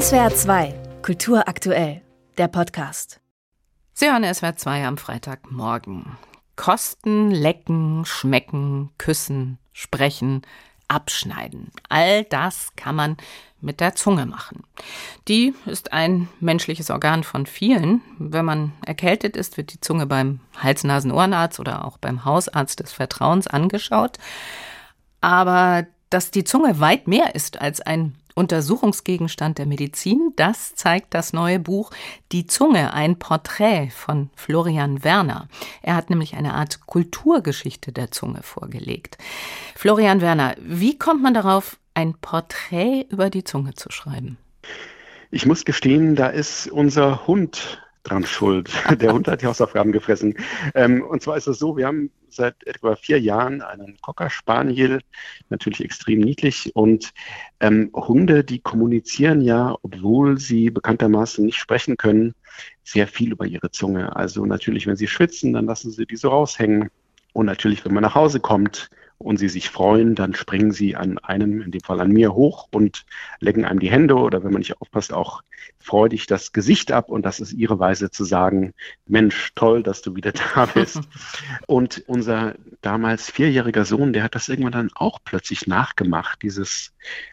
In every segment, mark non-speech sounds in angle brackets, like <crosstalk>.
SWR 2, Kultur aktuell, der Podcast. Sie hören SWR 2 am Freitagmorgen. Kosten, lecken, schmecken, küssen, sprechen, abschneiden. All das kann man mit der Zunge machen. Die ist ein menschliches Organ von vielen. Wenn man erkältet ist, wird die Zunge beim Hals-Nasen-Ohrenarzt oder auch beim Hausarzt des Vertrauens angeschaut. Aber dass die Zunge weit mehr ist als ein Untersuchungsgegenstand der Medizin, das zeigt das neue Buch Die Zunge, ein Porträt von Florian Werner. Er hat nämlich eine Art Kulturgeschichte der Zunge vorgelegt. Florian Werner, wie kommt man darauf, ein Porträt über die Zunge zu schreiben? Ich muss gestehen, da ist unser Hund dran schuld. <laughs> Der Hund hat die Hausaufgaben gefressen. Ähm, und zwar ist es so, wir haben seit etwa vier Jahren einen Cocker Spaniel, natürlich extrem niedlich. Und ähm, Hunde, die kommunizieren ja, obwohl sie bekanntermaßen nicht sprechen können, sehr viel über ihre Zunge. Also natürlich, wenn sie schwitzen, dann lassen sie die so raushängen. Und natürlich, wenn man nach Hause kommt, und sie sich freuen, dann springen sie an einem, in dem Fall an mir, hoch und lecken einem die Hände oder wenn man nicht aufpasst, auch freudig das Gesicht ab. Und das ist ihre Weise zu sagen, Mensch, toll, dass du wieder da <laughs> bist. und unser damals vierjähriger Sohn, der hat das irgendwann dann auch plötzlich nachgemacht, dieses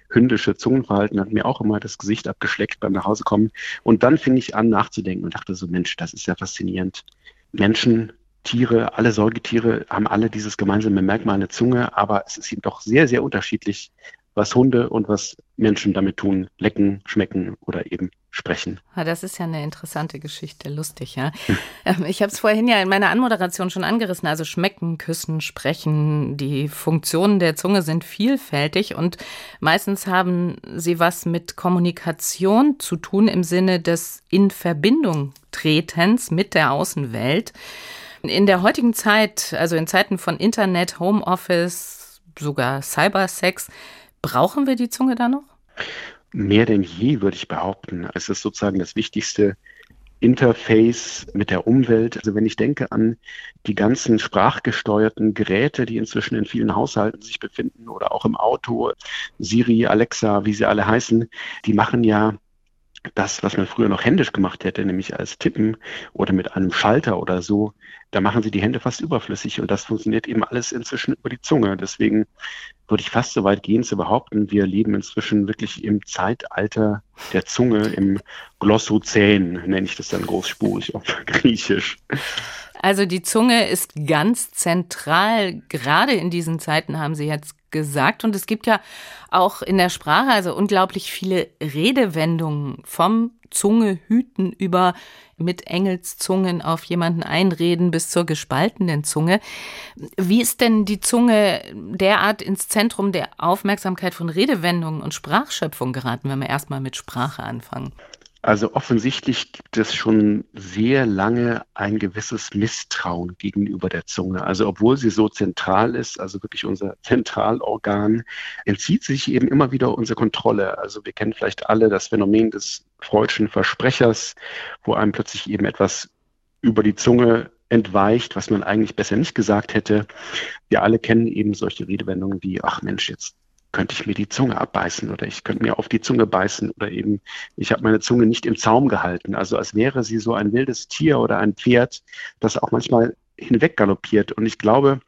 hündische Zungenverhalten, hat mir auch immer das Gesicht abgeschleckt beim Nachhausekommen. Und dann fing ich an nachzudenken und dachte so, Mensch, das ist ja faszinierend. Menschen Tiere, alle Säugetiere haben alle dieses gemeinsame Merkmal, eine Zunge, aber es ist eben doch sehr, sehr unterschiedlich, was Hunde und was Menschen damit tun, lecken, schmecken oder eben sprechen. Das ist ja eine interessante Geschichte, lustig, ja. <laughs> Hm. Ich habe es vorhin ja in meiner Anmoderation schon angerissen. Also schmecken, küssen, sprechen, die Funktionen der Zunge sind vielfältig und meistens haben sie was mit Kommunikation zu tun im Sinne des in Verbindung Tretens mit der Außenwelt. In der heutigen Zeit, also in Zeiten von Internet, Homeoffice, sogar Cybersex, brauchen wir die Zunge da noch? Mehr denn je, würde ich behaupten. Es ist sozusagen das wichtigste Interface mit der Umwelt. Also wenn ich denke an die ganzen sprachgesteuerten Geräte, die inzwischen in vielen Haushalten sich befinden oder auch im Auto, Siri, Alexa, wie sie alle heißen, die machen ja das, was man früher noch händisch gemacht hätte, nämlich als Tippen oder mit einem Schalter oder so, da machen sie die Hände fast überflüssig und das funktioniert eben alles inzwischen über die Zunge. Deswegen würde ich fast so weit gehen zu behaupten, wir leben inzwischen wirklich im Zeitalter der Zunge, im Glossozän, nenne ich das dann großspurig auf <laughs> Griechisch. Also die Zunge ist ganz zentral, gerade in diesen Zeiten haben Sie jetzt gesagt. Und es gibt ja auch in der Sprache also unglaublich viele Redewendungen vom Zunge hüten über mit Engelszungen auf jemanden einreden bis zur gespaltenen Zunge. Wie ist denn die Zunge derart ins Zentrum der Aufmerksamkeit von Redewendungen und Sprachschöpfung geraten, wenn wir erstmal mit Sprache anfangen? Also offensichtlich gibt es schon sehr lange ein gewisses Misstrauen gegenüber der Zunge. Also obwohl sie so zentral ist, also wirklich unser <laughs> Zentralorgan, entzieht sich eben immer wieder unsere Kontrolle. Also wir kennen vielleicht alle das Phänomen des freudschen Versprechers, wo einem plötzlich eben etwas über die Zunge entweicht, was man eigentlich besser nicht gesagt hätte. Wir alle kennen eben solche Redewendungen wie, ach Mensch, jetzt könnte ich mir die Zunge abbeißen oder ich könnte mir auf die Zunge beißen oder eben ich habe meine Zunge nicht im Zaum gehalten. Also als wäre sie so ein wildes Tier oder ein Pferd, das auch manchmal hinweggaloppiert. Und ich glaube,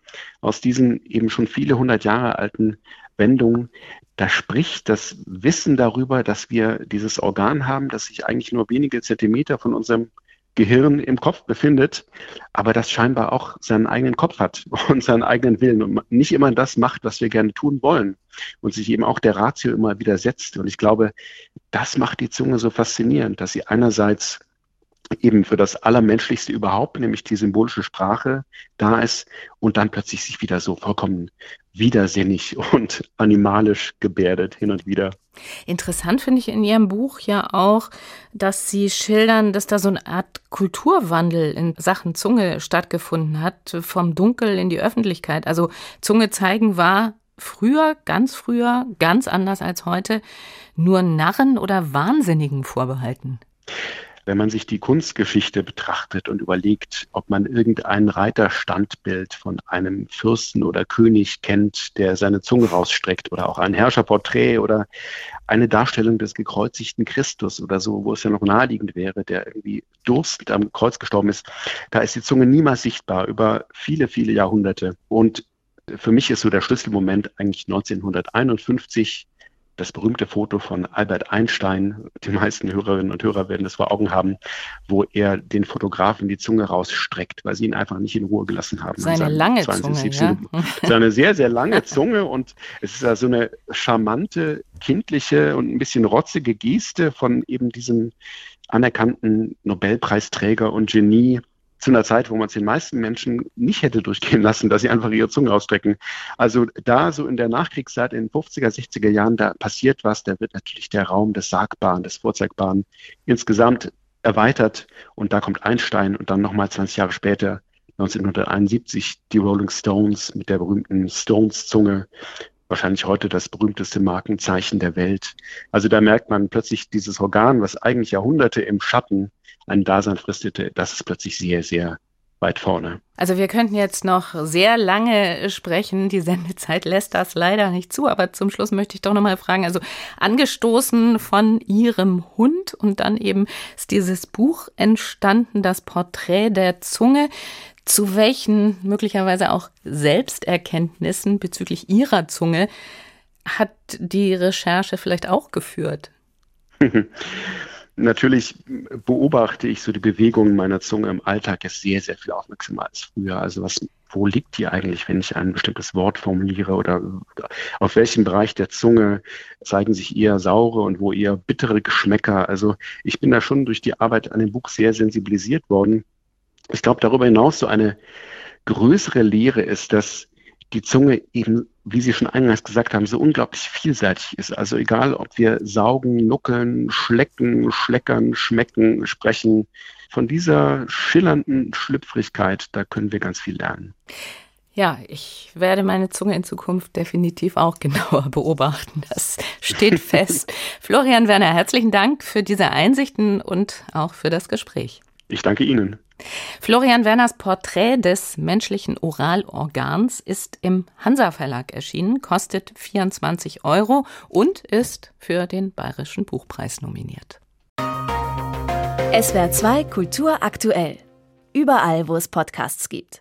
aus diesen eben schon viele hundert Jahre alten Wendungen, da spricht das Wissen darüber, dass wir dieses Organ haben, das sich eigentlich nur wenige Zentimeter von unserem Gehirn im Kopf befindet, aber das scheinbar auch seinen eigenen Kopf hat <laughs> und seinen eigenen Willen und nicht immer das macht, was wir gerne tun wollen und sich eben auch der Ratio immer widersetzt. Und ich glaube, das macht die Zunge so faszinierend, dass sie einerseits eben für das Allermenschlichste überhaupt, nämlich die symbolische Sprache, da ist und dann plötzlich sich wieder so vollkommen widersinnig <laughs> und animalisch gebärdet hin und wieder. Interessant finde ich in Ihrem Buch ja auch, dass Sie schildern, dass da so eine Art Kulturwandel in Sachen Zunge stattgefunden hat, vom Dunkel in die Öffentlichkeit. Also Zunge zeigen war früher, ganz früher, ganz anders als heute, nur Narren oder Wahnsinnigen vorbehalten. Wenn man sich die Kunstgeschichte betrachtet und überlegt, ob man irgendein Reiterstandbild von einem Fürsten oder König kennt, der seine Zunge rausstreckt oder auch ein Herrscherporträt oder eine Darstellung des gekreuzigten Christus oder so, wo es ja noch naheliegend wäre, der irgendwie durstend am Kreuz gestorben ist, da ist die Zunge niemals sichtbar über viele, viele Jahrhunderte. Und für mich ist so der Schlüsselmoment eigentlich 1951 das berühmte Foto von Albert Einstein, die meisten Hörerinnen und Hörer werden es vor Augen haben, wo er den Fotografen die Zunge rausstreckt, weil sie ihn einfach nicht in Ruhe gelassen haben. Seine lange Zunge, ja? Seine sehr, sehr lange <laughs> Zunge und es ist ja so eine charmante, kindliche und ein bisschen rotzige Geste von eben diesem anerkannten Nobelpreisträger und Genie zu einer Zeit, wo man es den meisten Menschen nicht hätte durchgehen lassen, dass sie einfach ihre Zunge ausstrecken. Also da so in der Nachkriegszeit, in den 50er, 60er Jahren, da passiert was, da wird natürlich der Raum des Sagbaren, des Vorzeigbaren insgesamt erweitert und da kommt Einstein und dann nochmal 20 Jahre später 1971 die Rolling Stones mit der berühmten Stones-Zunge, wahrscheinlich heute das berühmteste Markenzeichen der Welt. Also da merkt man plötzlich dieses Organ, was eigentlich Jahrhunderte im Schatten ein Dasein fristete, das ist plötzlich sehr, sehr weit vorne. Also wir könnten jetzt noch sehr lange sprechen. Die Sendezeit lässt das leider nicht zu. Aber zum Schluss möchte ich doch noch mal fragen. Also angestoßen von Ihrem Hund und dann eben ist dieses Buch entstanden, das Porträt der Zunge. Zu welchen möglicherweise auch Selbsterkenntnissen bezüglich Ihrer Zunge hat die Recherche vielleicht auch geführt? <laughs> Natürlich beobachte ich so die Bewegungen meiner Zunge im Alltag jetzt sehr, sehr viel aufmerksamer als früher. Also was, wo liegt die eigentlich, wenn ich ein bestimmtes Wort formuliere oder auf welchem Bereich der Zunge zeigen sich eher saure und wo eher bittere Geschmäcker. Also ich bin da schon durch die Arbeit an dem Buch sehr sensibilisiert worden. Ich glaube, darüber hinaus so eine größere Lehre ist, dass die Zunge eben, wie Sie schon eingangs gesagt haben, so unglaublich vielseitig ist. Also egal, ob wir saugen, nuckeln, schlecken, schleckern, schmecken, sprechen, von dieser schillernden Schlüpfrigkeit, da können wir ganz viel lernen. Ja, ich werde meine Zunge in Zukunft definitiv auch genauer <laughs> beobachten. Das steht fest. <laughs> Florian Werner, herzlichen Dank für diese Einsichten und auch für das Gespräch. Ich danke Ihnen. Florian Werners Porträt des menschlichen Oralorgans ist im Hansa Verlag erschienen, kostet 24 Euro und ist für den Bayerischen Buchpreis nominiert. SWR 2 Kultur aktuell. Überall, wo es Podcasts gibt.